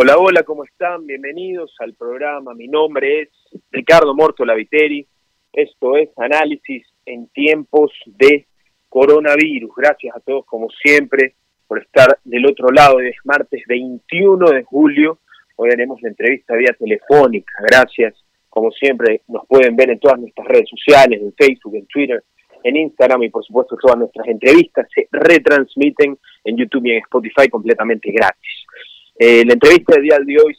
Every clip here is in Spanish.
Hola, hola, ¿cómo están? Bienvenidos al programa. Mi nombre es Ricardo Morto Laviteri. Esto es Análisis en tiempos de coronavirus. Gracias a todos, como siempre, por estar del otro lado. Es martes 21 de julio. Hoy haremos la entrevista vía telefónica. Gracias. Como siempre, nos pueden ver en todas nuestras redes sociales, en Facebook, en Twitter, en Instagram y por supuesto todas nuestras entrevistas se retransmiten en YouTube y en Spotify completamente gratis. Eh, la entrevista del día de hoy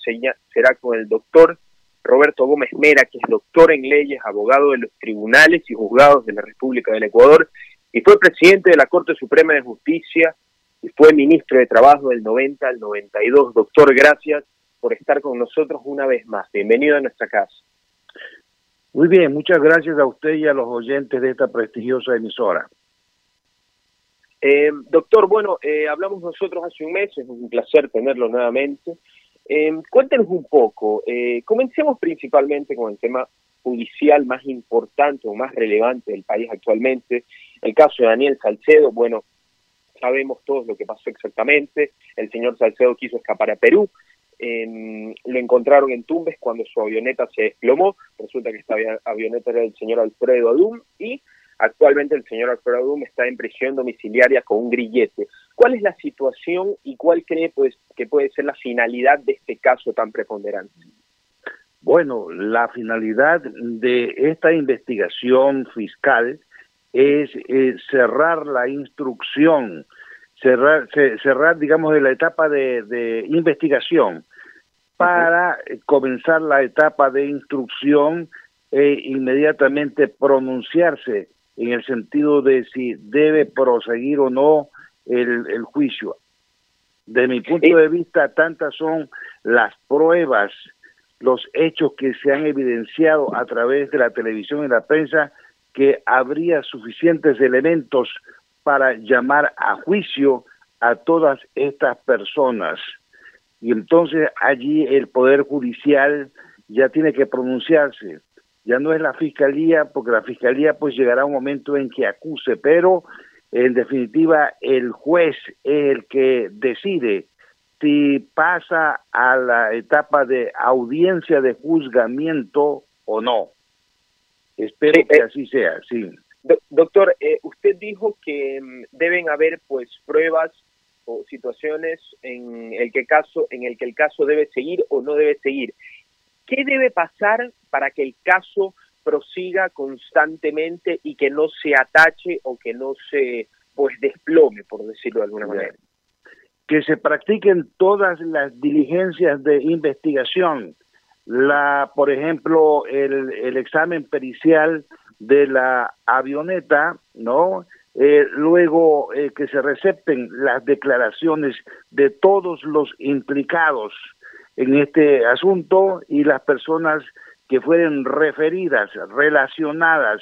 será con el doctor Roberto Gómez Mera, que es doctor en leyes, abogado de los tribunales y juzgados de la República del Ecuador y fue presidente de la Corte Suprema de Justicia y fue ministro de Trabajo del 90 al 92. Doctor, gracias por estar con nosotros una vez más. Bienvenido a nuestra casa. Muy bien, muchas gracias a usted y a los oyentes de esta prestigiosa emisora. Eh, doctor, bueno, eh, hablamos nosotros hace un mes, es un placer tenerlo nuevamente. Eh, cuéntenos un poco, eh, comencemos principalmente con el tema judicial más importante o más relevante del país actualmente, el caso de Daniel Salcedo, bueno, sabemos todos lo que pasó exactamente, el señor Salcedo quiso escapar a Perú, lo encontraron en Tumbes cuando su avioneta se desplomó, resulta que esta avioneta era del señor Alfredo Adum y Actualmente el señor Alfredo Dum está en prisión domiciliaria con un grillete. ¿Cuál es la situación y cuál cree pues, que puede ser la finalidad de este caso tan preponderante? Bueno, la finalidad de esta investigación fiscal es eh, cerrar la instrucción, cerrar, cerrar, digamos, de la etapa de, investigación para comenzar la etapa de instrucción e inmediatamente pronunciarse en el sentido de si debe proseguir o no el, juicio. De mi punto de vista, tantas son las pruebas, los hechos que se han evidenciado a través de la televisión y la prensa, que habría suficientes elementos para llamar a juicio a todas estas personas. Y entonces allí el Poder Judicial ya tiene que pronunciarse ya no es la fiscalía, porque la fiscalía pues llegará un momento en que acuse, pero en definitiva el juez es el que decide si pasa a la etapa de audiencia de juzgamiento o no. Espero que eh, así sea, sí. doctor, eh, usted dijo que mm, deben haber pues pruebas o situaciones en el que caso en el que el caso debe seguir o no debe seguir. ¿Qué debe pasar para que el caso prosiga constantemente y que no se atache o que no se pues desplome, por decirlo de alguna manera? Que se practiquen todas las diligencias de investigación, la, por ejemplo, el, el examen pericial de la avioneta, ¿no? Eh, luego eh, que se recepten las declaraciones de todos los implicados, en este asunto y las personas que fueron referidas, relacionadas,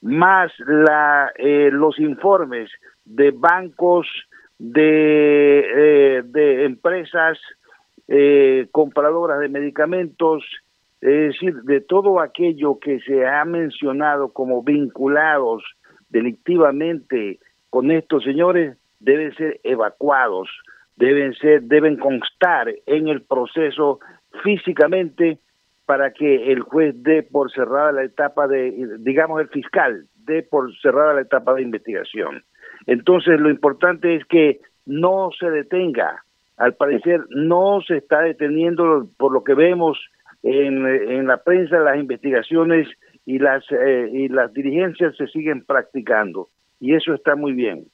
más la, eh, los informes de bancos, de, eh, de empresas eh, compradoras de medicamentos, es decir, de todo aquello que se ha mencionado como vinculados delictivamente con estos señores, deben ser evacuados deben ser deben constar en el proceso físicamente para que el juez dé por cerrada la etapa de digamos el fiscal dé por cerrada la etapa de investigación. Entonces lo importante es que no se detenga. Al parecer no se está deteniendo por lo que vemos en, en la prensa las investigaciones y las eh, y las dirigencias se siguen practicando y eso está muy bien.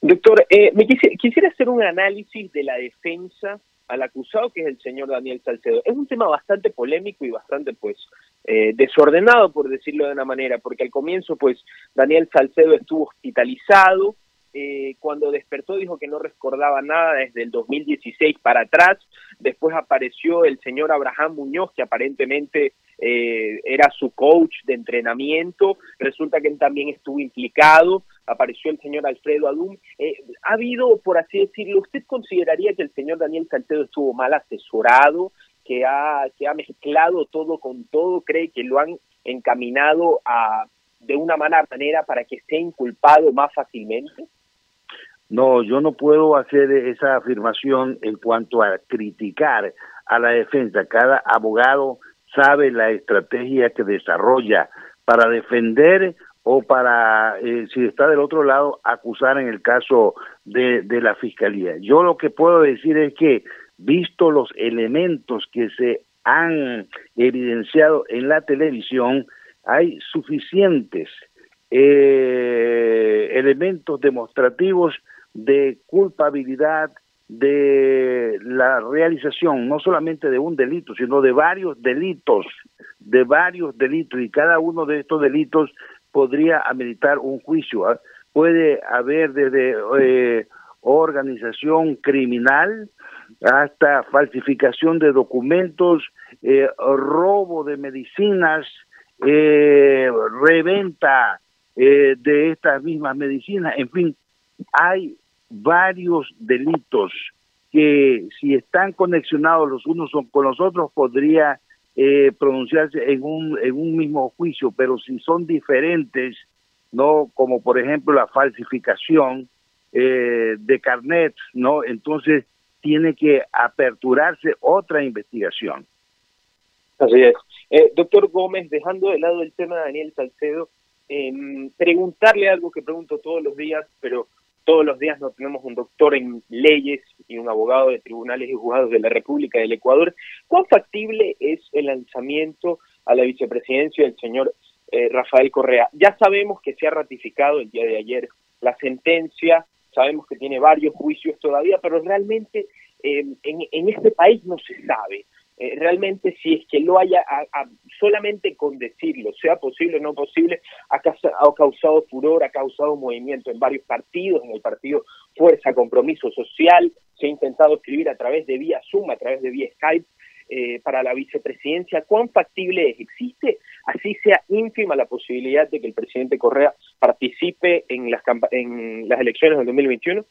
Doctor, eh, me quisiera, hacer un análisis de la defensa al acusado, que es el señor Daniel Salcedo. Es un tema bastante polémico y bastante, pues, eh, desordenado, por decirlo de una manera, porque al comienzo, pues, Daniel Salcedo estuvo hospitalizado, eh, cuando despertó dijo que no recordaba nada desde el 2016 para atrás, después apareció el señor Abraham Muñoz, que aparentemente eh, era su coach de entrenamiento, resulta que él también estuvo implicado, apareció el señor Alfredo Adum. Eh, ha habido, por así decirlo, ¿usted consideraría que el señor Daniel Salcedo estuvo mal asesorado, que ha, ha mezclado todo con todo, cree que lo han encaminado a de una mala manera para que sea inculpado más fácilmente? No, yo no puedo hacer esa afirmación en cuanto a criticar a la defensa. Cada abogado sabe la estrategia que desarrolla para defender o para, eh, si está del otro lado, acusar en el caso de, de la fiscalía. Yo lo que puedo decir es que, visto los elementos que se han evidenciado en la televisión, hay suficientes eh, elementos demostrativos de culpabilidad de la realización no solamente de un delito, sino de varios delitos, de varios delitos, y cada uno de estos delitos podría ameritar un juicio. ¿ah? Puede haber desde eh, organización criminal hasta falsificación de documentos, eh, robo de medicinas, eh, reventa eh, de estas mismas medicinas, en fin, hay varios delitos que si están conexionados los unos con los otros podría eh, pronunciarse en un, en un mismo juicio, pero si son diferentes, no como por ejemplo la falsificación eh, de carnets, no, entonces tiene que aperturarse otra investigación. Así es. Eh, doctor Gómez, dejando de lado el tema de Daniel Salcedo, eh, preguntarle algo que pregunto todos los días, pero todos los días no tenemos un doctor en leyes y un abogado de tribunales y juzgados de la República del Ecuador. ¿Cuán factible es el lanzamiento a la vicepresidencia del señor eh, Rafael Correa? Ya sabemos que se ha ratificado el día de ayer la sentencia, sabemos que tiene varios juicios todavía, pero realmente eh, en, en este país no se sabe. Eh, realmente si es que lo haya solamente con decirlo, sea posible o no posible, ha, causado furor, ha causado movimiento en varios partidos, en el partido Fuerza Compromiso Social, se ha intentado escribir a través de vía Zoom, a través de vía Skype, eh, para la vicepresidencia, ¿cuán factible es? ¿Existe? Así sea ínfima la posibilidad de que el presidente Correa participe en las, en las elecciones del 2021?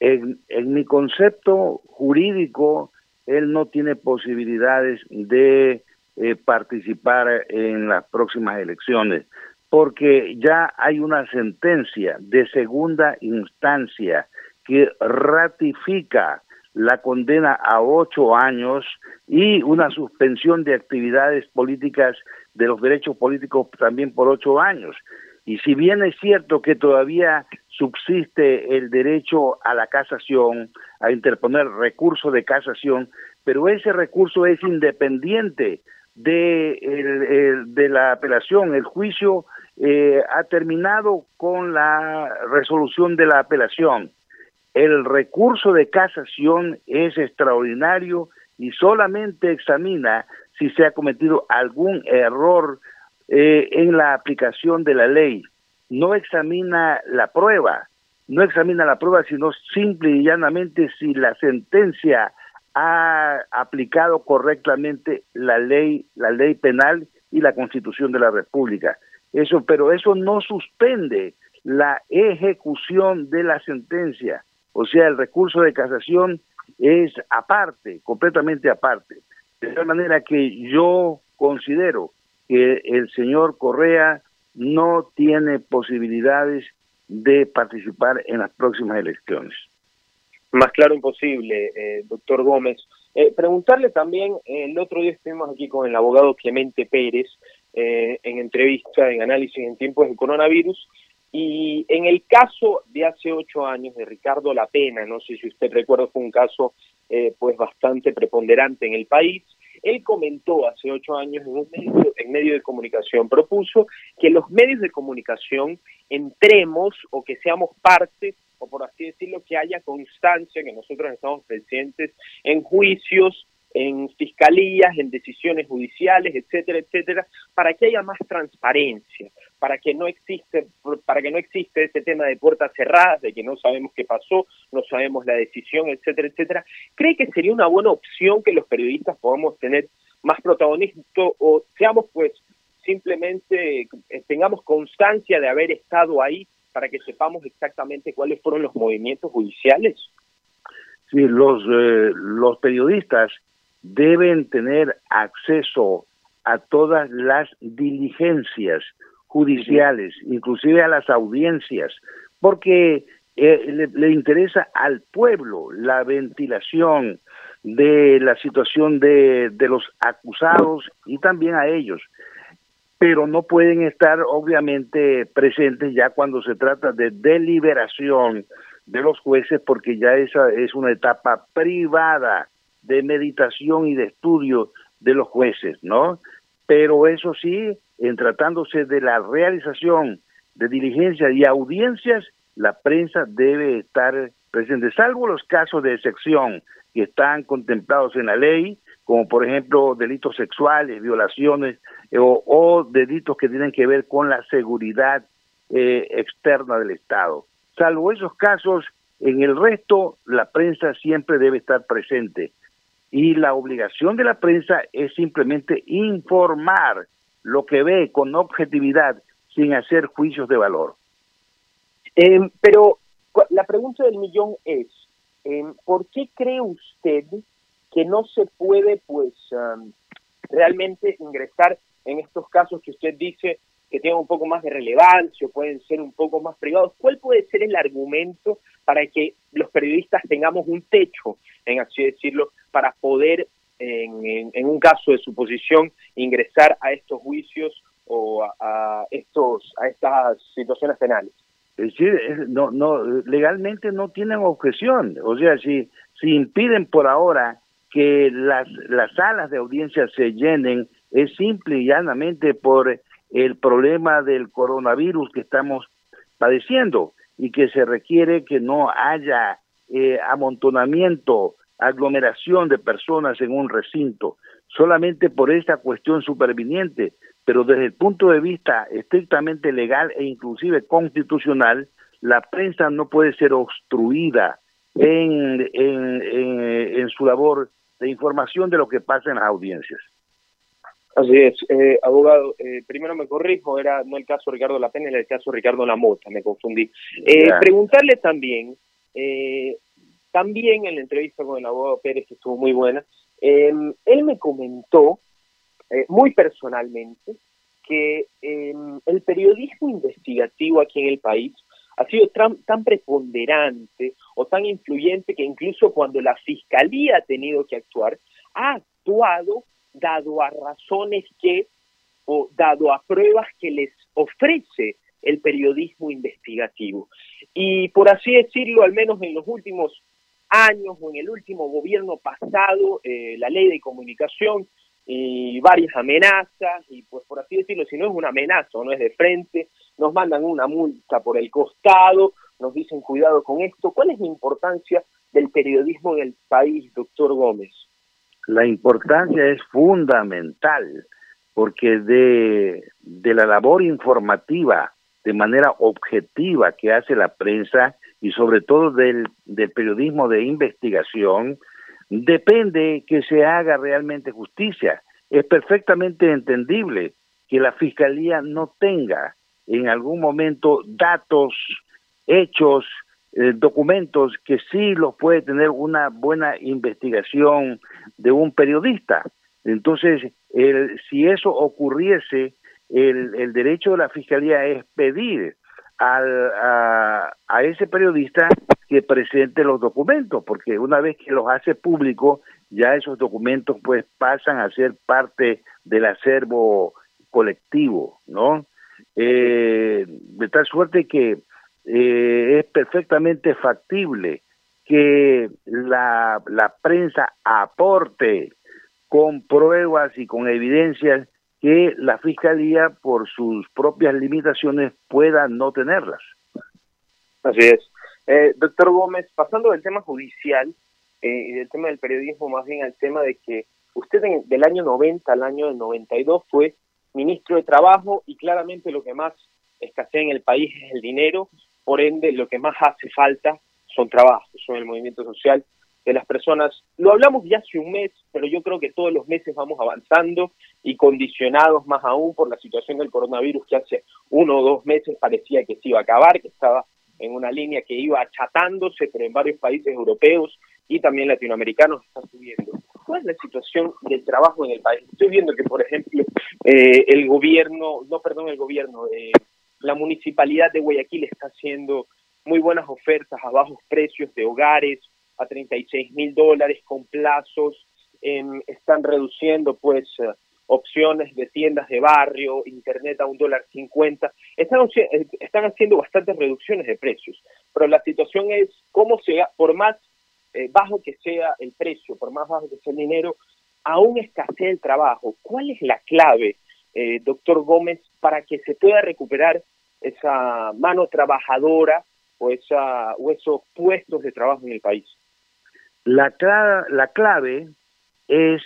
En, en mi concepto jurídico, él no tiene posibilidades de eh, participar en las próximas elecciones, porque ya hay una sentencia de segunda instancia que ratifica la condena a ocho años y una suspensión de actividades políticas de los derechos políticos también por ocho años. Y si bien es cierto que todavía subsiste el derecho a la casación, a interponer recurso de casación, pero ese recurso es independiente de, la apelación. El juicio eh, ha terminado con la resolución de la apelación. El recurso de casación es extraordinario y solamente examina si se ha cometido algún error eh, en la aplicación de la ley. No examina la prueba, no examina la prueba, sino simple y llanamente si la sentencia ha aplicado correctamente la ley, la ley penal y la Constitución de la República. Eso, pero eso no suspende la ejecución de la sentencia. O sea, el recurso de casación es aparte, completamente aparte. De tal manera que yo considero que el señor Correa no tiene posibilidades de participar en las próximas elecciones. Más claro imposible, eh, doctor Gómez. Eh, preguntarle también, eh, el otro día estuvimos aquí con el abogado Clemente Pérez en entrevista, en análisis en tiempos de coronavirus, y en el caso de hace ocho años de Ricardo La Pena, no sé si usted recuerda, fue un caso pues bastante preponderante en el país, él comentó hace ocho años en un medio, en medio de comunicación, propuso que los medios de comunicación entremos o que seamos parte o por así decirlo, que haya constancia, que nosotros estamos presentes en juicios, en fiscalías, en decisiones judiciales, etcétera, etcétera, para que haya más transparencia, para que no existe, para que no existe ese tema de puertas cerradas, de que no sabemos qué pasó, no sabemos la decisión, etcétera, etcétera. ¿Cree que sería una buena opción que los periodistas podamos tener más protagonismo o seamos pues simplemente eh, tengamos constancia de haber estado ahí para que sepamos exactamente cuáles fueron los movimientos judiciales? Sí, los, eh, los periodistas deben tener acceso a todas las diligencias judiciales, inclusive a las audiencias, porque eh, le, interesa al pueblo la ventilación de la situación de, de los acusados y también a ellos. Pero no pueden estar obviamente presentes ya cuando se trata de deliberación de los jueces porque ya esa es una etapa privada de meditación y de estudio de los jueces, ¿no? Pero eso sí, en tratándose de la realización de diligencias y audiencias, la prensa debe estar presente, salvo los casos de excepción que están contemplados en la ley, como por ejemplo delitos sexuales, violaciones eh, o, delitos que tienen que ver con la seguridad eh, externa del Estado. Salvo esos casos, en el resto la prensa siempre debe estar presente. Y la obligación de la prensa es simplemente informar lo que ve con objetividad sin hacer juicios de valor. Em, pero la pregunta del millón es, em, ¿por qué cree usted que no se puede pues realmente ingresar en estos casos que usted dice que tienen un poco más de relevancia o pueden ser un poco más privados. ¿Cuál puede ser el argumento para que los periodistas tengamos un techo, en así decirlo, para poder, en, en, un caso de suposición, ingresar a estos juicios o a, estos a estas situaciones penales? Es decir, no, no, legalmente no tienen objeción. O sea, si, si impiden por ahora que las, las salas de audiencia se llenen es simple y llanamente por el problema del coronavirus que estamos padeciendo y que se requiere que no haya eh, amontonamiento, aglomeración de personas en un recinto, solamente por esta cuestión superviniente, pero desde el punto de vista estrictamente legal e inclusive constitucional, la prensa no puede ser obstruida en, en, en su labor de información de lo que pasa en las audiencias. Así es, eh, abogado, eh, primero me corrijo, era no el caso Ricardo Lapena, era el caso Ricardo Lamota, me confundí. Eh, preguntarle también, también en la entrevista con el abogado Pérez, que estuvo muy buena, em, él me comentó, muy personalmente, que em, el periodismo investigativo aquí en el país ha sido tan, preponderante o tan influyente que incluso cuando la fiscalía ha tenido que actuar, ha actuado dado a razones que, o dado a pruebas que les ofrece el periodismo investigativo. Y por así decirlo, al menos en los últimos años o en el último gobierno pasado, eh, la ley de comunicación y varias amenazas, y pues por así decirlo, si no es una amenaza o no es de frente, nos mandan una multa por el costado, nos dicen cuidado con esto. ¿Cuál es la importancia del periodismo en el país, doctor Gómez? La importancia es fundamental, porque de, de la labor informativa, de manera objetiva que hace la prensa y sobre todo del, del periodismo de investigación, depende que se haga realmente justicia. Es perfectamente entendible que la Fiscalía no tenga en algún momento datos, hechos, eh, documentos que sí los puede tener una buena investigación de un periodista. Entonces, el, si eso ocurriese, el, el derecho de la Fiscalía es pedir a ese periodista que presente los documentos, porque una vez que los hace público, ya esos documentos pues pasan a ser parte del acervo colectivo, ¿no? Eh, de tal suerte que eh, es perfectamente factible que la, la prensa aporte con pruebas y con evidencias que la Fiscalía, por sus propias limitaciones, pueda no tenerlas. Así es. Eh, doctor Gómez, pasando del tema judicial eh, y del tema del periodismo, más bien al tema de que usted del año 90 al año 92 fue ministro de Trabajo y claramente lo que más escasea en el país es el dinero, por ende lo que más hace falta son trabajos, son el movimiento social de las personas. Lo hablamos ya hace un mes, pero yo creo que todos los meses vamos avanzando y condicionados más aún por la situación del coronavirus que hace uno o dos meses parecía que se iba a acabar, que estaba en una línea que iba achatándose, pero en varios países europeos y también latinoamericanos está subiendo. ¿Cuál es la situación del trabajo en el país? Estoy viendo que, por ejemplo, eh, el gobierno, no, perdón, el gobierno, eh, la municipalidad de Guayaquil está haciendo muy buenas ofertas a bajos precios de hogares, a 36 mil dólares con plazos, em, están reduciendo pues eh, opciones de tiendas de barrio, internet a un dólar cincuenta, están, eh, están haciendo bastantes reducciones de precios, pero la situación es cómo sea, por más eh, bajo que sea el precio, por más bajo que sea el dinero, aún escasea el trabajo. ¿Cuál es la clave, eh, doctor Gómez, para que se pueda recuperar esa mano trabajadora o, esa, o esos puestos de trabajo en el país? La, la clave es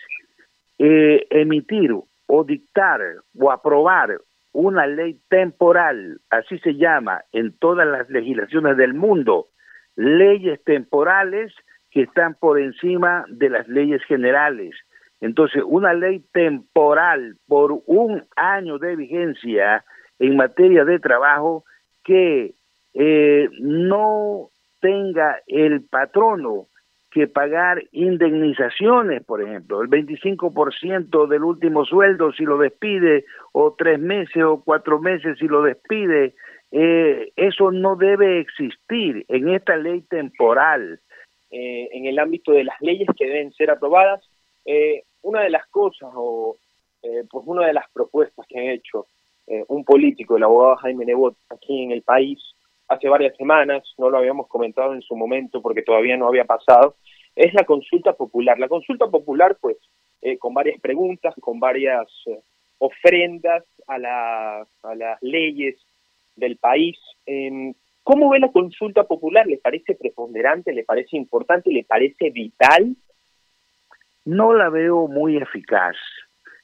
eh, emitir o dictar o aprobar una ley temporal, así se llama en todas las legislaciones del mundo, leyes temporales que están por encima de las leyes generales. Entonces, una ley temporal por un año de vigencia en materia de trabajo que eh, no tenga el patrono que pagar indemnizaciones, por ejemplo, el 25% del último sueldo si lo despide, o tres meses o cuatro meses si lo despide, eh, eso no debe existir en esta ley temporal. Eh, en el ámbito de las leyes que deben ser aprobadas, eh, una de las cosas o pues una de las propuestas que ha hecho un político, el abogado Jaime Nebot, aquí en el país, hace varias semanas, no lo habíamos comentado en su momento porque todavía no había pasado, es la consulta popular. La consulta popular, pues, eh, con varias preguntas, con varias eh, ofrendas a, la, a, las leyes del país. Em, ¿Cómo ve la consulta popular? ¿Le parece preponderante? ¿Le parece importante? ¿Le parece vital? No la veo muy eficaz,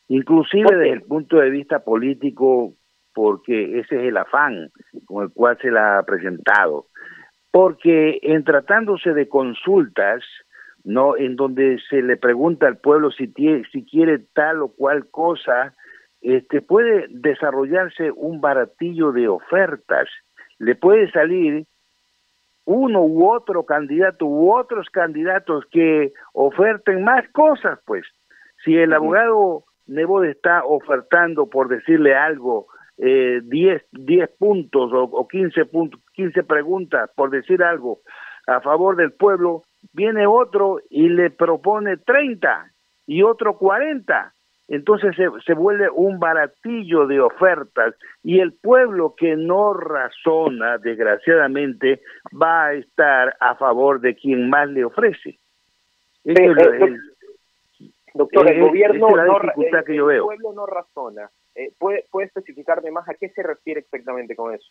inclusive desde el punto de vista político porque ese es el afán con el cual se la ha presentado. Porque en tratándose de consultas, no en donde se le pregunta al pueblo si, tiene, si quiere tal o cual cosa, este puede desarrollarse un baratillo de ofertas. Le puede salir uno u otro candidato u otros candidatos que oferten más cosas, pues. Si el abogado Nebo está ofertando, por decirle algo, 10 eh, diez, puntos o, o 15, puntos, 15 preguntas, por decir algo, a favor del pueblo, viene otro y le propone 30 y otro 40. Entonces se, se vuelve un baratillo de ofertas y el pueblo que no razona, desgraciadamente, va a estar a favor de quien más le ofrece. doctor, el gobierno no, que yo veo. el pueblo no razona. Eh, ¿puede, ¿Puede especificarme más a qué se refiere exactamente con eso?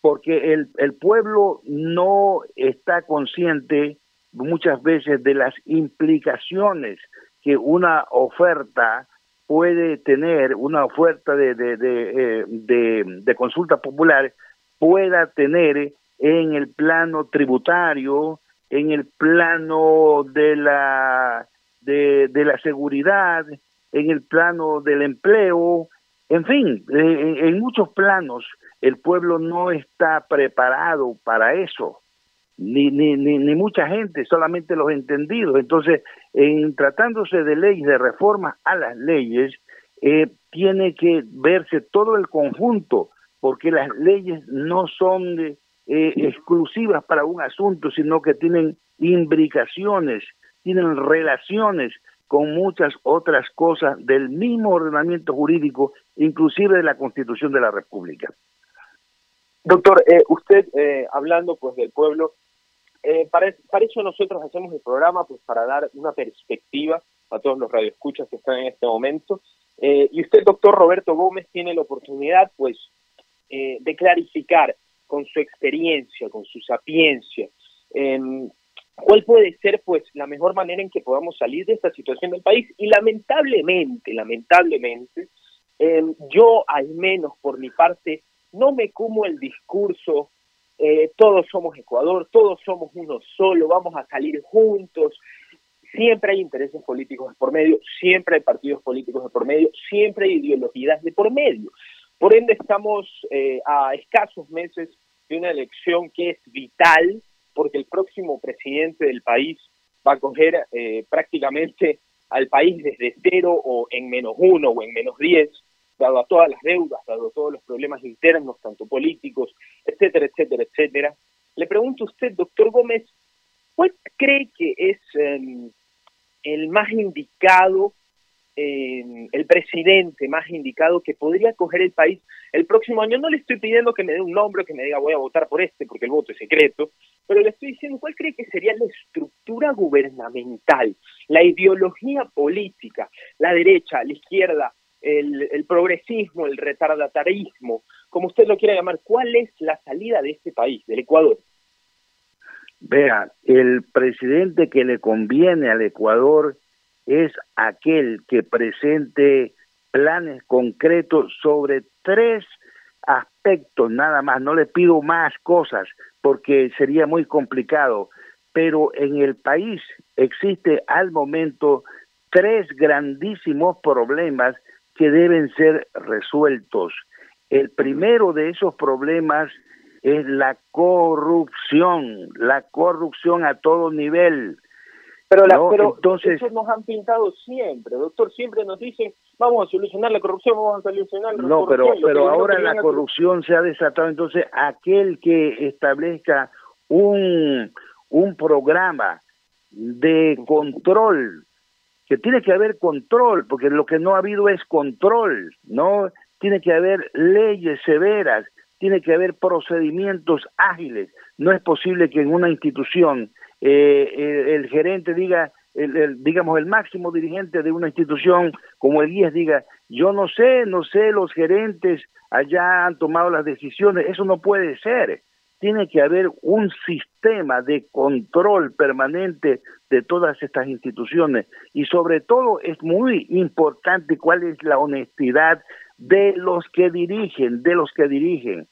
Porque el, el pueblo no está consciente muchas veces de las implicaciones que una oferta puede tener, una oferta de, de, de, eh, de, consulta popular pueda tener en el plano tributario, en el plano de la de, de la seguridad, en el plano del empleo, en fin, en, muchos planos el pueblo no está preparado para eso, ni, ni, ni, ni, mucha gente, solamente los entendidos. Entonces, en tratándose de leyes, de reformas a las leyes, eh, tiene que verse todo el conjunto, porque las leyes no son eh, exclusivas para un asunto, sino que tienen imbricaciones, tienen relaciones con muchas otras cosas del mismo ordenamiento jurídico, inclusive de la Constitución de la República. Doctor, eh, usted eh, hablando pues del pueblo, eh, para, para, eso nosotros hacemos el programa, pues para dar una perspectiva a todos los radioescuchas que están en este momento. y usted, doctor Roberto Gómez, tiene la oportunidad pues de clarificar con su experiencia, con su sapiencia, cuál puede ser pues la mejor manera en que podamos salir de esta situación del país y lamentablemente, lamentablemente, em, yo al menos por mi parte no me como el discurso eh, todos somos Ecuador, todos somos uno solo, vamos a salir juntos. Siempre hay intereses políticos de por medio, siempre hay partidos políticos de por medio, siempre hay ideologías de por medio. Por ende, estamos eh, a escasos meses de una elección que es vital porque el próximo presidente del país va a coger eh, prácticamente al país desde cero o en menos uno o en menos diez, dado a todas las deudas, dado a todos los problemas internos, tanto políticos, etcétera, etcétera, etcétera. Le pregunto a usted, doctor Gómez, ¿cuál cree que es em, el más indicado, em, el presidente más indicado que podría coger el país el próximo año? No le estoy pidiendo que me dé un nombre, que me diga voy a votar por este, porque el voto es secreto, pero le estoy diciendo cuál cree que sería la estructura gubernamental, la ideología política, la derecha, la izquierda, el, progresismo, el retardatarismo, como usted lo quiera llamar, ¿cuál es la salida de este país, del Ecuador? Vea, el presidente que le conviene al Ecuador es aquel que presente planes concretos sobre tres aspectos nada más. No le pido más cosas porque sería muy complicado, pero en el país existe al momento tres grandísimos problemas que deben ser resueltos. El primero de esos problemas es la corrupción, la corrupción a todo nivel. Pero, la, pero Entonces, eso nos han pintado siempre, doctor, siempre nos dicen, vamos a solucionar la corrupción, vamos a solucionar la no, pero, pero ahora la corrupción se ha desatado, entonces aquel que establezca un, un programa de control que tiene que haber control, porque lo que no ha habido es control, ¿no? Tiene que haber leyes severas, tiene que haber procedimientos ágiles. No es posible que en una institución eh, el, gerente diga, el, digamos, el máximo dirigente de una institución como el IES diga, yo no sé, no sé, los gerentes allá han tomado las decisiones, eso no puede ser tiene que haber un sistema de control permanente de todas estas instituciones y sobre todo es muy importante cuál es la honestidad de los que dirigen, de los que dirigen.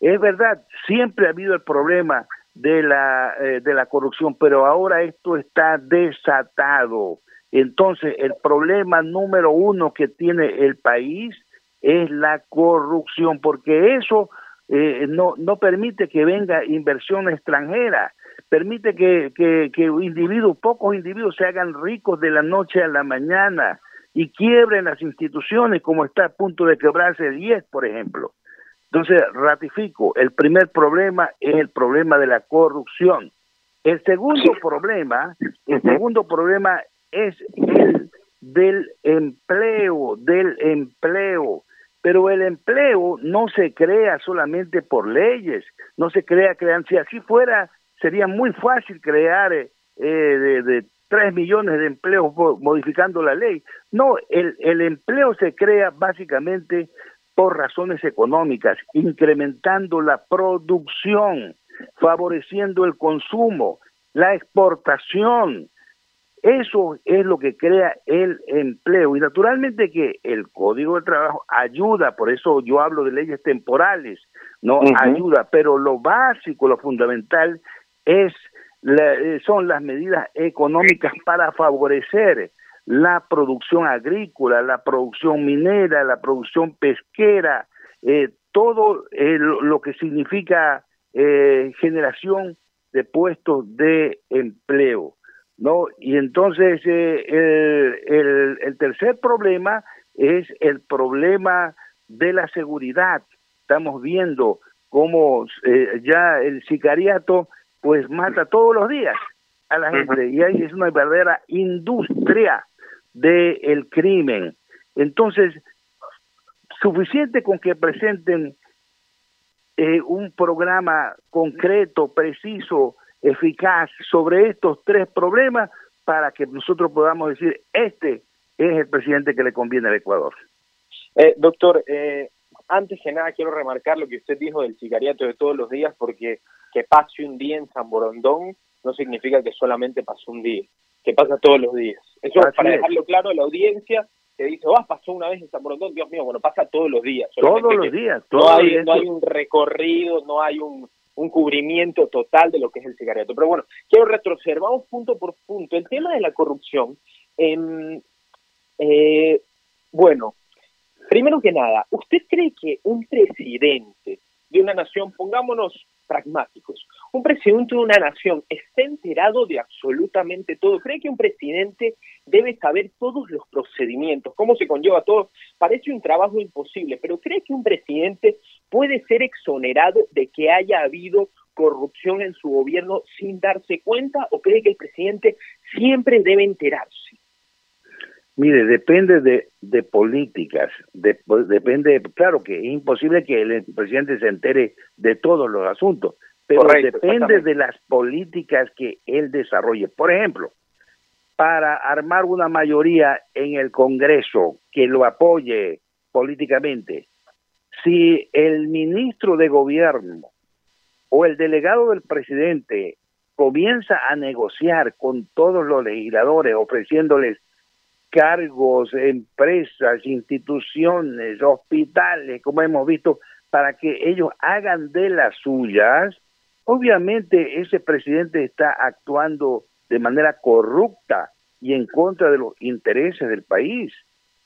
Es verdad, siempre ha habido el problema de la, eh, de la corrupción, pero ahora esto está desatado. Entonces, el problema número uno que tiene el país es la corrupción, porque eso eh, no, no permite que venga inversión extranjera, permite que, que, que individuos, pocos individuos se hagan ricos de la noche a la mañana y quiebren las instituciones como está a punto de quebrarse el IES, por ejemplo. Entonces, ratifico, el primer problema es el problema de la corrupción. El segundo problema, el segundo problema es el del empleo, del empleo. Pero el empleo no se crea solamente por leyes, no se crea, crean, si así fuera, sería muy fácil crear eh, de, de 3 millones de empleos modificando la ley. No, el empleo se crea básicamente por razones económicas, incrementando la producción, favoreciendo el consumo, la exportación, eso es lo que crea el empleo. Y naturalmente que el Código de Trabajo ayuda, por eso yo hablo de leyes temporales, no ayuda, pero lo básico, lo fundamental es eh, son las medidas económicas para favorecer la producción agrícola, la producción minera, la producción pesquera, eh, todo eh, lo que significa generación de puestos de empleo. ¿No? Y entonces eh, el, el, tercer problema es el problema de la seguridad. Estamos viendo cómo eh, ya el sicariato pues mata todos los días a la gente y ahí es una verdadera industria del el crimen. Entonces, suficiente con que presenten eh, un programa concreto, preciso, eficaz sobre estos tres problemas para que nosotros podamos decir, este es el presidente que le conviene al Ecuador. Eh, doctor, eh, antes que nada quiero remarcar lo que usted dijo del sicariato de todos los días, porque que pase un día en San Borondón no significa que solamente pasó un día, que pasa todos los días. Eso es para dejarlo claro a la audiencia que dice, oh, pasó una vez en San Borondón, Dios mío, bueno, pasa todos los días. Todos los días. no, hay, no hay un recorrido, no hay un un cubrimiento total de lo que es el cigarrillo. Pero bueno, quiero retroceder, vamos punto por punto. El tema de la corrupción, eh, eh, bueno, primero que nada, ¿usted cree que un presidente de una nación, pongámonos pragmáticos, un presidente de una nación está enterado de absolutamente todo? ¿Cree que un presidente debe saber todos los procedimientos, cómo se conlleva todo? Parece un trabajo imposible, pero ¿cree que un presidente puede ser exonerado de que haya habido corrupción en su gobierno sin darse cuenta o cree que el presidente siempre debe enterarse? Mire, depende de, de políticas, depende, claro que es imposible que el presidente se entere de todos los asuntos, pero depende de las políticas que él desarrolle. Por ejemplo, para armar una mayoría en el Congreso que lo apoye políticamente, si el ministro de gobierno o el delegado del presidente comienza a negociar con todos los legisladores ofreciéndoles cargos, empresas, instituciones, hospitales, como hemos visto, para que ellos hagan de las suyas, obviamente ese presidente está actuando de manera corrupta y en contra de los intereses del país.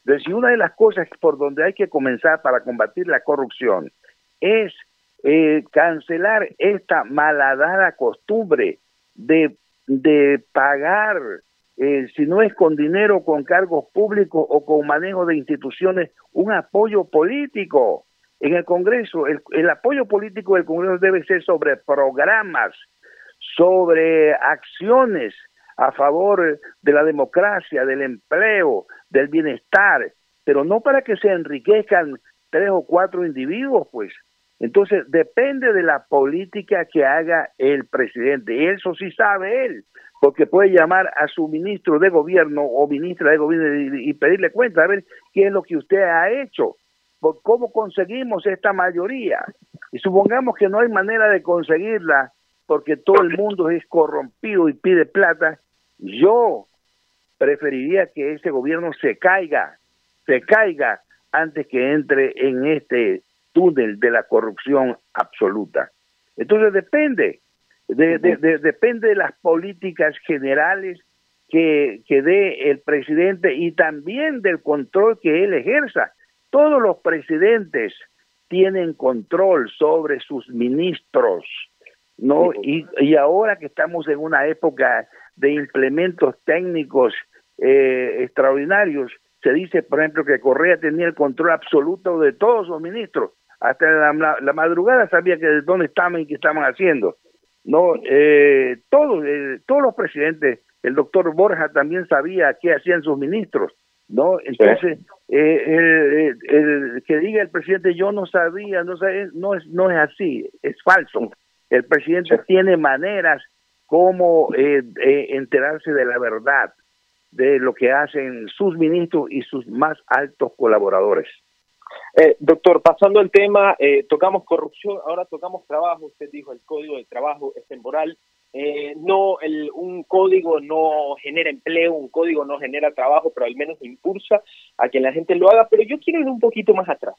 Entonces, una de las cosas por donde hay que comenzar para combatir la corrupción es eh, cancelar esta malhadada costumbre de, de pagar eh, si no es con dinero, con cargos públicos o con manejo de instituciones, un apoyo político. En el Congreso, el, apoyo político del Congreso debe ser sobre programas, sobre acciones a favor de la democracia, del empleo, del bienestar, pero no para que se enriquezcan tres o cuatro individuos, pues. Entonces, depende de la política que haga el presidente. Y eso sí sabe él porque puede llamar a su ministro de gobierno o ministra de gobierno y, pedirle cuenta, a ver qué es lo que usted ha hecho, cómo conseguimos esta mayoría. Y supongamos que no hay manera de conseguirla porque todo el mundo es corrompido y pide plata, yo preferiría que ese gobierno se caiga, se caiga antes que entre en este túnel de la corrupción absoluta. Entonces depende, de, de, depende de las políticas generales que, que dé el presidente y también del control que él ejerza. Todos los presidentes tienen control sobre sus ministros, ¿no? Y, y ahora que estamos en una época de implementos técnicos eh, extraordinarios, se dice, por ejemplo, que Correa tenía el control absoluto de todos los ministros. Hasta la, la, madrugada sabía que de dónde estaban y qué estaban haciendo. No, eh, todos, eh, todos los presidentes, el doctor Borja también sabía qué hacían sus ministros, ¿no? Entonces, eh, el, que diga el presidente yo no sabía, no, no, es, no es así, es falso. El presidente tiene maneras como enterarse de la verdad de lo que hacen sus ministros y sus más altos colaboradores. Eh, doctor, pasando el tema, eh, tocamos corrupción, ahora tocamos trabajo. Usted dijo el código de trabajo es temporal. Eh, no, el, un código no genera empleo, un código no genera trabajo, pero al menos impulsa a que la gente lo haga. Pero yo quiero ir un poquito más atrás.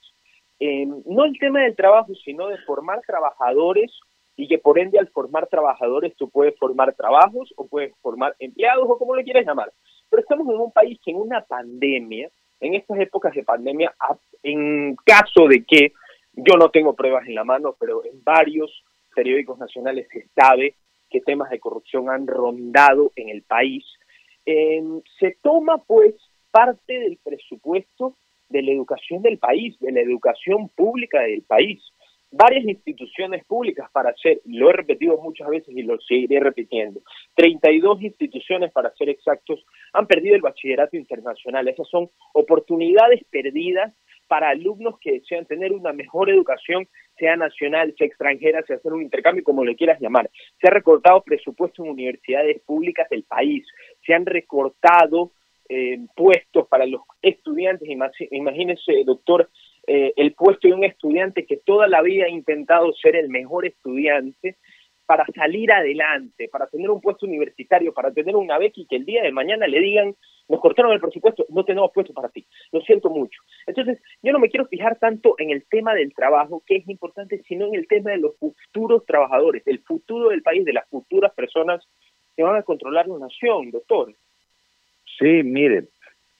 no el tema del trabajo, sino de formar trabajadores y que por ende al formar trabajadores tú puedes formar trabajos o puedes formar empleados o como le quieras llamar. Pero estamos en un país que en una pandemia en estas épocas de pandemia, en caso de que yo no tengo pruebas en la mano, pero en varios periódicos nacionales se sabe que temas de corrupción han rondado en el país, se toma pues parte del presupuesto de la educación del país, de la educación pública del país varias instituciones públicas para hacer, lo he repetido muchas veces y lo seguiré repitiendo, 32 instituciones para ser exactos han perdido el bachillerato internacional. Esas son oportunidades perdidas para alumnos que desean tener una mejor educación, sea nacional, sea extranjera, sea hacer un intercambio, como le quieras llamar. Se ha recortado presupuesto en universidades públicas del país, se han recortado eh, puestos para los estudiantes. Imagínese, doctor, eh, el puesto de un estudiante que toda la vida ha intentado ser el mejor estudiante para salir adelante, para tener un puesto universitario, para tener una beca y que el día de mañana le digan, nos cortaron el presupuesto, no tenemos puesto para ti. Lo siento mucho. Entonces, yo no me quiero fijar tanto en el tema del trabajo, que es importante, sino en el tema de los futuros trabajadores, del futuro del país, de las futuras personas que van a controlar la nación, doctor. Sí, mire,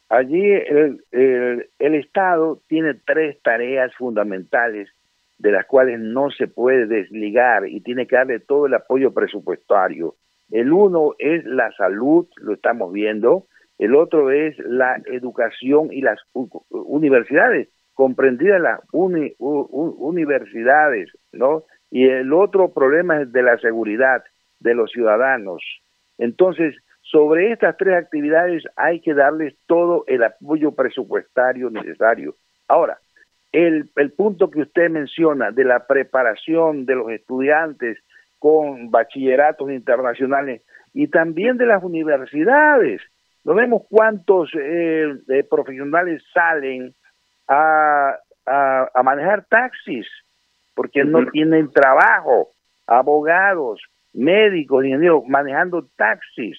Allí el, el, Estado tiene tres tareas fundamentales de las cuales no se puede desligar y tiene que darle todo el apoyo presupuestario. El uno es la salud, lo estamos viendo, el otro es la educación y las universidades, comprendidas las universidades, ¿no? y el otro problema es de la seguridad de los ciudadanos. Entonces, sobre estas tres actividades hay que darles todo el apoyo presupuestario necesario. Ahora, el, punto que usted menciona de la preparación de los estudiantes con bachilleratos internacionales y también de las universidades. No vemos cuántos eh, profesionales salen a, a, manejar taxis porque no tienen trabajo, abogados, médicos, ingenieros manejando taxis,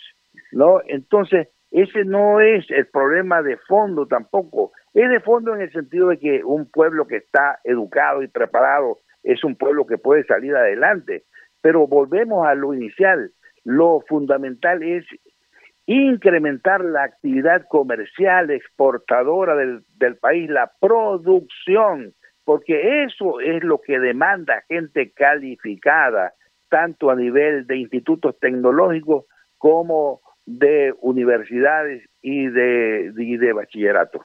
¿no? Entonces, ese no es el problema de fondo tampoco. Es de fondo en el sentido de que un pueblo que está educado y preparado es un pueblo que puede salir adelante. Pero volvemos a lo inicial. Lo fundamental es incrementar la actividad comercial exportadora del, país, la producción, porque eso es lo que demanda gente calificada, tanto a nivel de institutos tecnológicos como de universidades y de, de, bachillerato.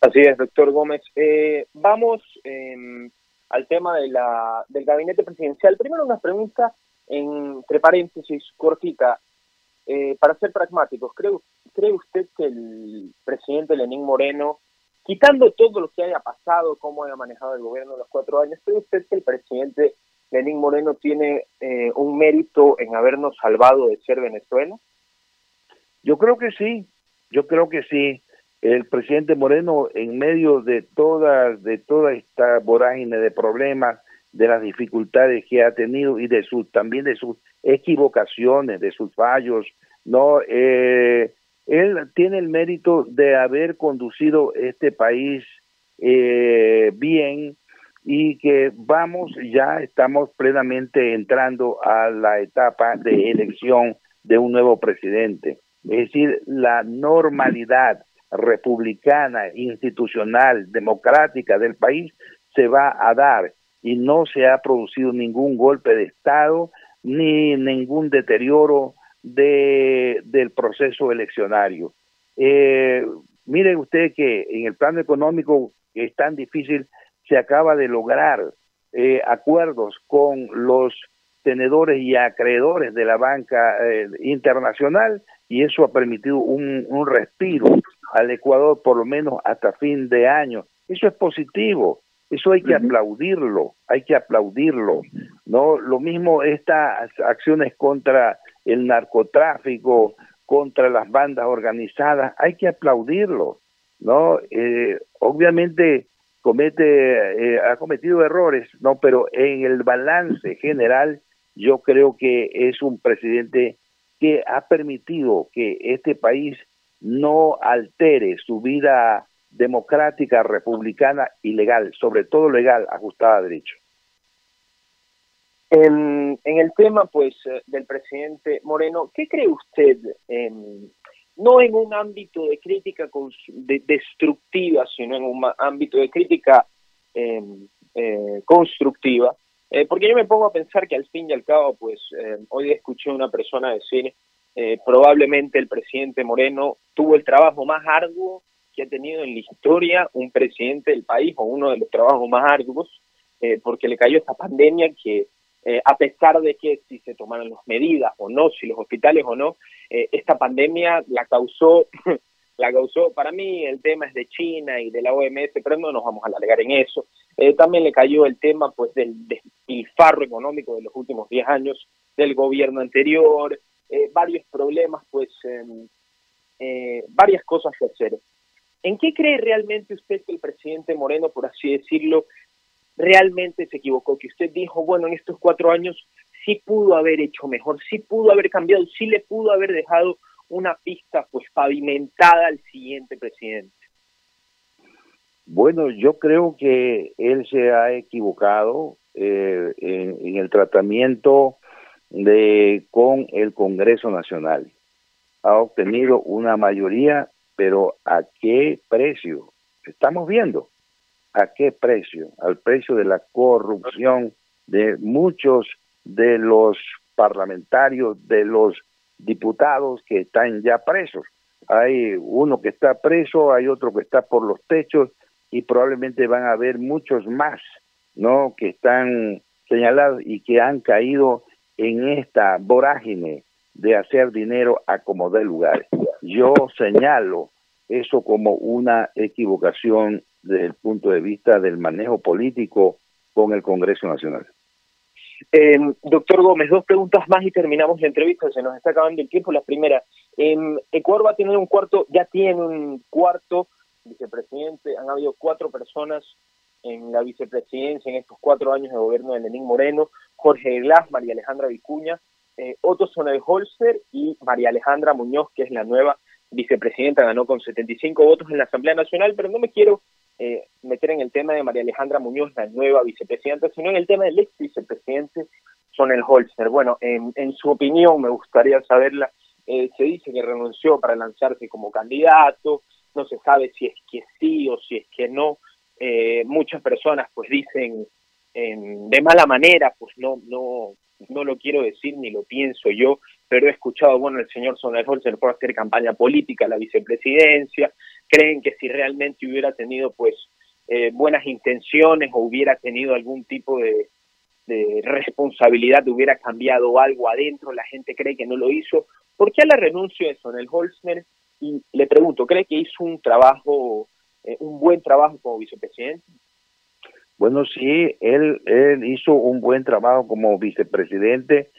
Así es, doctor Gómez. Eh, vamos em, al tema de la, del gabinete presidencial. Primero una pregunta entre paréntesis cortita. Eh, para ser pragmáticos, ¿cree, ¿cree usted que el presidente Lenín Moreno, quitando todo lo que haya pasado, cómo haya manejado el gobierno en los cuatro años, ¿cree usted que el presidente Lenín Moreno tiene eh, un mérito en habernos salvado de ser Venezuela? Yo creo que sí, yo creo que sí. El presidente Moreno, en medio de toda, de toda esta vorágine de problemas, de las dificultades que ha tenido y de sus también de sus equivocaciones, de sus fallos, no, eh, él tiene el mérito de haber conducido este país eh, bien, y que vamos, ya estamos plenamente entrando a la etapa de elección de un nuevo presidente. Es decir, la normalidad republicana, institucional, democrática del país se va a dar y no se ha producido ningún golpe de Estado ni ningún deterioro de, del proceso eleccionario. Eh, mire usted que en el plano económico es tan difícil se acaba de lograr eh, acuerdos con los tenedores y acreedores de la banca eh, internacional y eso ha permitido un, un respiro al Ecuador por lo menos hasta fin de año. Eso es positivo, eso hay que aplaudirlo, hay que aplaudirlo. No, lo mismo estas acciones contra el narcotráfico, contra las bandas organizadas, hay que aplaudirlo. No, eh, obviamente comete, eh, ha cometido errores, no, pero en el balance general yo creo que es un presidente que ha permitido que este país no altere su vida democrática, republicana y legal, sobre todo legal, ajustada a derecho. En, en el tema, pues, eh, del presidente Moreno, ¿qué cree usted en no en un ámbito de crítica destructiva, sino en un ámbito de crítica em, eh, constructiva, eh, porque yo me pongo a pensar que al fin y al cabo, pues em, hoy escuché a una persona decir, eh, probablemente el presidente Moreno tuvo el trabajo más arduo que ha tenido en la historia un presidente del país, o uno de los trabajos más arduos, porque le cayó esta pandemia que eh, a pesar de que si se tomaron las medidas o no, si los hospitales o no, eh, esta pandemia la causó, la causó, para mí el tema es de China y de la OMS, pero no nos vamos a alargar en eso. Eh, también le cayó el tema pues del despilfarro económico de los últimos 10 años del gobierno anterior, varios problemas, pues varias cosas que hacer. ¿En qué cree realmente usted que el presidente Moreno, por así decirlo, realmente se equivocó, que usted dijo, bueno, en estos cuatro años sí pudo haber hecho mejor, sí pudo haber cambiado, sí le pudo haber dejado una pista pues pavimentada al siguiente presidente. Bueno, yo creo que él se ha equivocado eh, en, el tratamiento de con el Congreso Nacional. Ha obtenido una mayoría, pero ¿a qué precio? Estamos viendo. ¿A qué precio? Al precio de la corrupción de muchos de los parlamentarios, de los diputados que están ya presos. Hay uno que está preso, hay otro que está por los techos y probablemente van a haber muchos más, ¿no? Que están señalados y que han caído en esta vorágine de hacer dinero a como de lugar. Yo señalo eso como una equivocación desde el punto de vista del manejo político con el Congreso Nacional. Eh, doctor Gómez, dos preguntas más y terminamos la entrevista. Se nos está acabando el tiempo. La primera, eh, Ecuador va a tener un cuarto, ya tiene un cuarto vicepresidente. Han habido cuatro personas en la vicepresidencia en estos cuatro años de gobierno de Lenín Moreno, Jorge Glass, María Alejandra Vicuña, eh, Otto Holzer y María Alejandra Muñoz, que es la nueva vicepresidenta, ganó con 75 votos en la Asamblea Nacional, pero no me quiero eh, meter en el tema de María Alejandra Muñoz, la nueva vicepresidenta, sino en el tema del ex vicepresidente Sonel Holzer. Bueno, en, su opinión, me gustaría saberla, eh, se dice que renunció para lanzarse como candidato, no se sabe si es que sí o si es que no. Eh, muchas personas pues dicen de mala manera, pues no, no, no lo quiero decir ni lo pienso yo, pero he escuchado, bueno, el señor Sonderholzer puede hacer campaña política a la vicepresidencia, creen que si realmente hubiera tenido pues eh, buenas intenciones o hubiera tenido algún tipo de, de responsabilidad, hubiera cambiado algo adentro, la gente cree que no lo hizo. ¿Por qué la renuncia de Sonderholzer? Y le pregunto, ¿cree que hizo un trabajo, eh, un buen trabajo como vicepresidente? Bueno, sí, él, él hizo un buen trabajo como vicepresidente,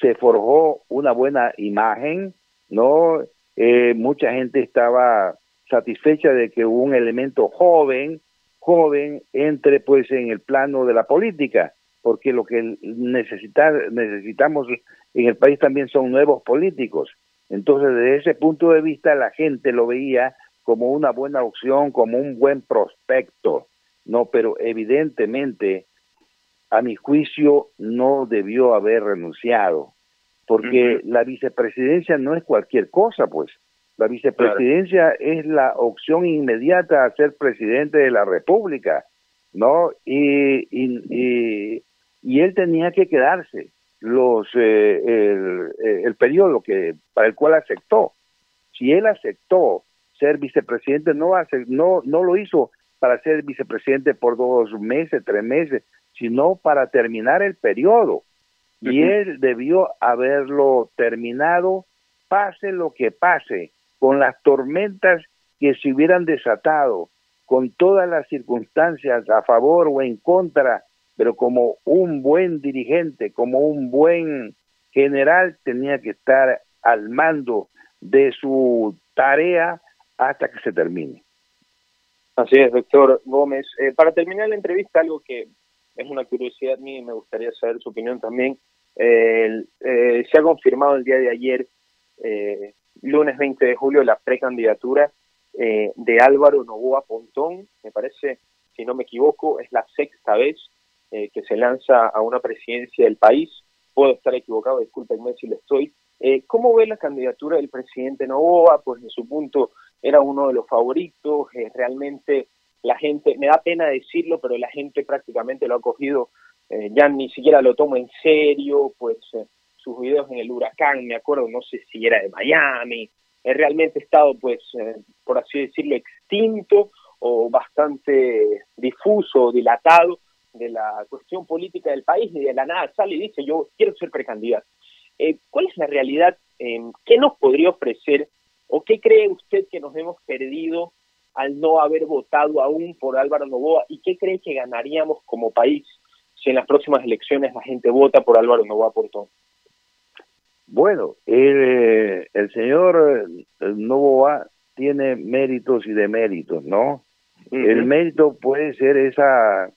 se forjó una buena imagen, ¿no? Eh, mucha gente estaba satisfecha de que un elemento joven, joven, entre pues en el plano de la política, porque lo que necesita, necesitamos en el país también son nuevos políticos. Entonces, desde ese punto de vista, la gente lo veía como una buena opción, como un buen prospecto, ¿no? Pero evidentemente, a mi juicio, no debió haber renunciado, porque la vicepresidencia no es cualquier cosa, pues. La vicepresidencia es la opción inmediata a ser presidente de la República, ¿no? Y, y, y, él tenía que quedarse los eh, el, eh, el periodo que para el cual aceptó. Si él aceptó ser vicepresidente, no, hace, no, no lo hizo para ser vicepresidente por dos meses, tres meses, sino para terminar el periodo. Y él debió haberlo terminado, pase lo que pase, con las tormentas que se hubieran desatado, con todas las circunstancias a favor o en contra, pero como un buen dirigente, como un buen general, tenía que estar al mando de su tarea hasta que se termine. Así es, doctor Gómez. Eh, para terminar la entrevista, algo que es una curiosidad mía y me gustaría saber su opinión también. Eh, se ha confirmado el día de ayer eh, lunes 20 de julio la precandidatura eh, de Álvaro Novoa Pontón, me parece, si no me equivoco, es la sexta vez eh, que se lanza a una presidencia del país, puedo estar equivocado, discúlpenme si lo estoy. Eh, ¿Cómo ve la candidatura del presidente Novoa? Pues en su punto era uno de los favoritos, realmente la gente, me da pena decirlo, pero la gente prácticamente lo ha cogido, ya ni siquiera lo toma en serio, pues sus videos en el huracán, me acuerdo, no sé si era de Miami, he realmente estado, pues, eh, por así decirlo, extinto o bastante difuso, dilatado de la cuestión política del país y de la nada sale y dice yo quiero ser precandidato. Eh, ¿Cuál es la realidad? Eh, ¿Qué nos podría ofrecer o qué cree usted que nos hemos perdido al no haber votado aún por Álvaro Novoa y qué cree que ganaríamos como país si en las próximas elecciones la gente vota por Álvaro Novoa por todo? Bueno, el, el señor Novoa tiene méritos y deméritos, ¿no? El mérito puede ser esa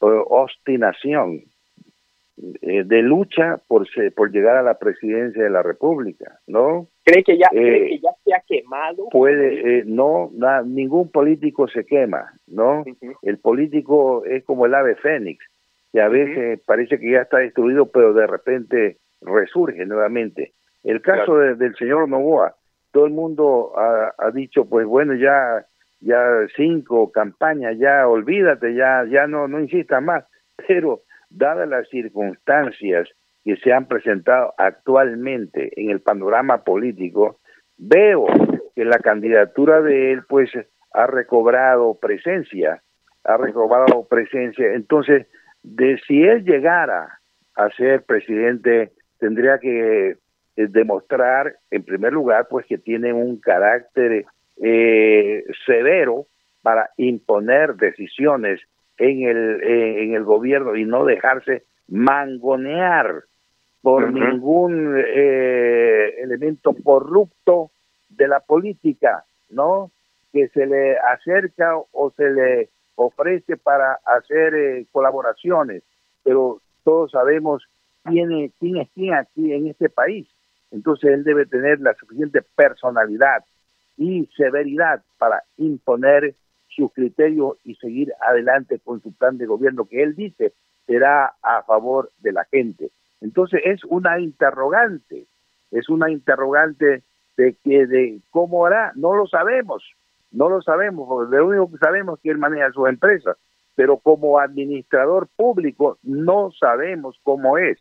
obstinación eh, de lucha por por llegar a la presidencia de la República, ¿no? ¿Cree que ya, ¿cree que ya se ha quemado? Puede, eh, no, ningún político se quema, ¿no? El político es como el ave fénix, que a veces parece que ya está destruido, pero de repente resurge nuevamente. El caso del señor Novoa, todo el mundo ha, dicho, pues bueno, ya ya cinco campañas, ya olvídate, ya ya no no insista más, pero dadas las circunstancias que se han presentado actualmente en el panorama político, veo que la candidatura de él pues ha recobrado presencia, ha recobrado presencia, entonces de si él llegara a ser presidente, tendría que eh, demostrar, en primer lugar, pues que tiene un carácter eh, severo para imponer decisiones en el, en el gobierno y no dejarse mangonear por ningún eh, elemento corrupto de la política, ¿no? Que se le acerca o se le ofrece para hacer eh, colaboraciones, pero todos sabemos quién quién es quién aquí en este país. Entonces él debe tener la suficiente personalidad y severidad para imponer sus criterios y seguir adelante con su plan de gobierno que él dice será a favor de la gente. Entonces es una interrogante, es una interrogante de que de cómo hará, no lo sabemos, no lo sabemos, porque lo único que sabemos es que él maneja su empresa, pero como administrador público no sabemos cómo es.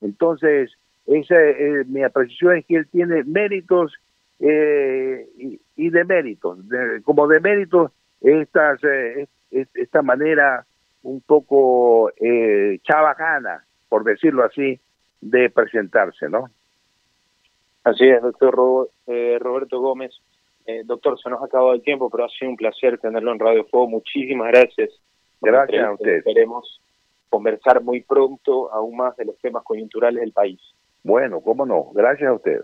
Entonces, esa, eh, mi apreciación es que él tiene méritos eh, y, y deméritos. como deméritos, estas, eh, esta manera un poco eh, chabajana, por decirlo así, de presentarse, ¿no? Así es, doctor eh, Roberto Gómez. Eh, doctor, se nos ha acabado el tiempo, pero ha sido un placer tenerlo en Radio Fuego. Muchísimas gracias. Gracias a usted. Esperemos conversar muy pronto aún más de los temas coyunturales del país. Bueno, cómo no. Gracias a usted.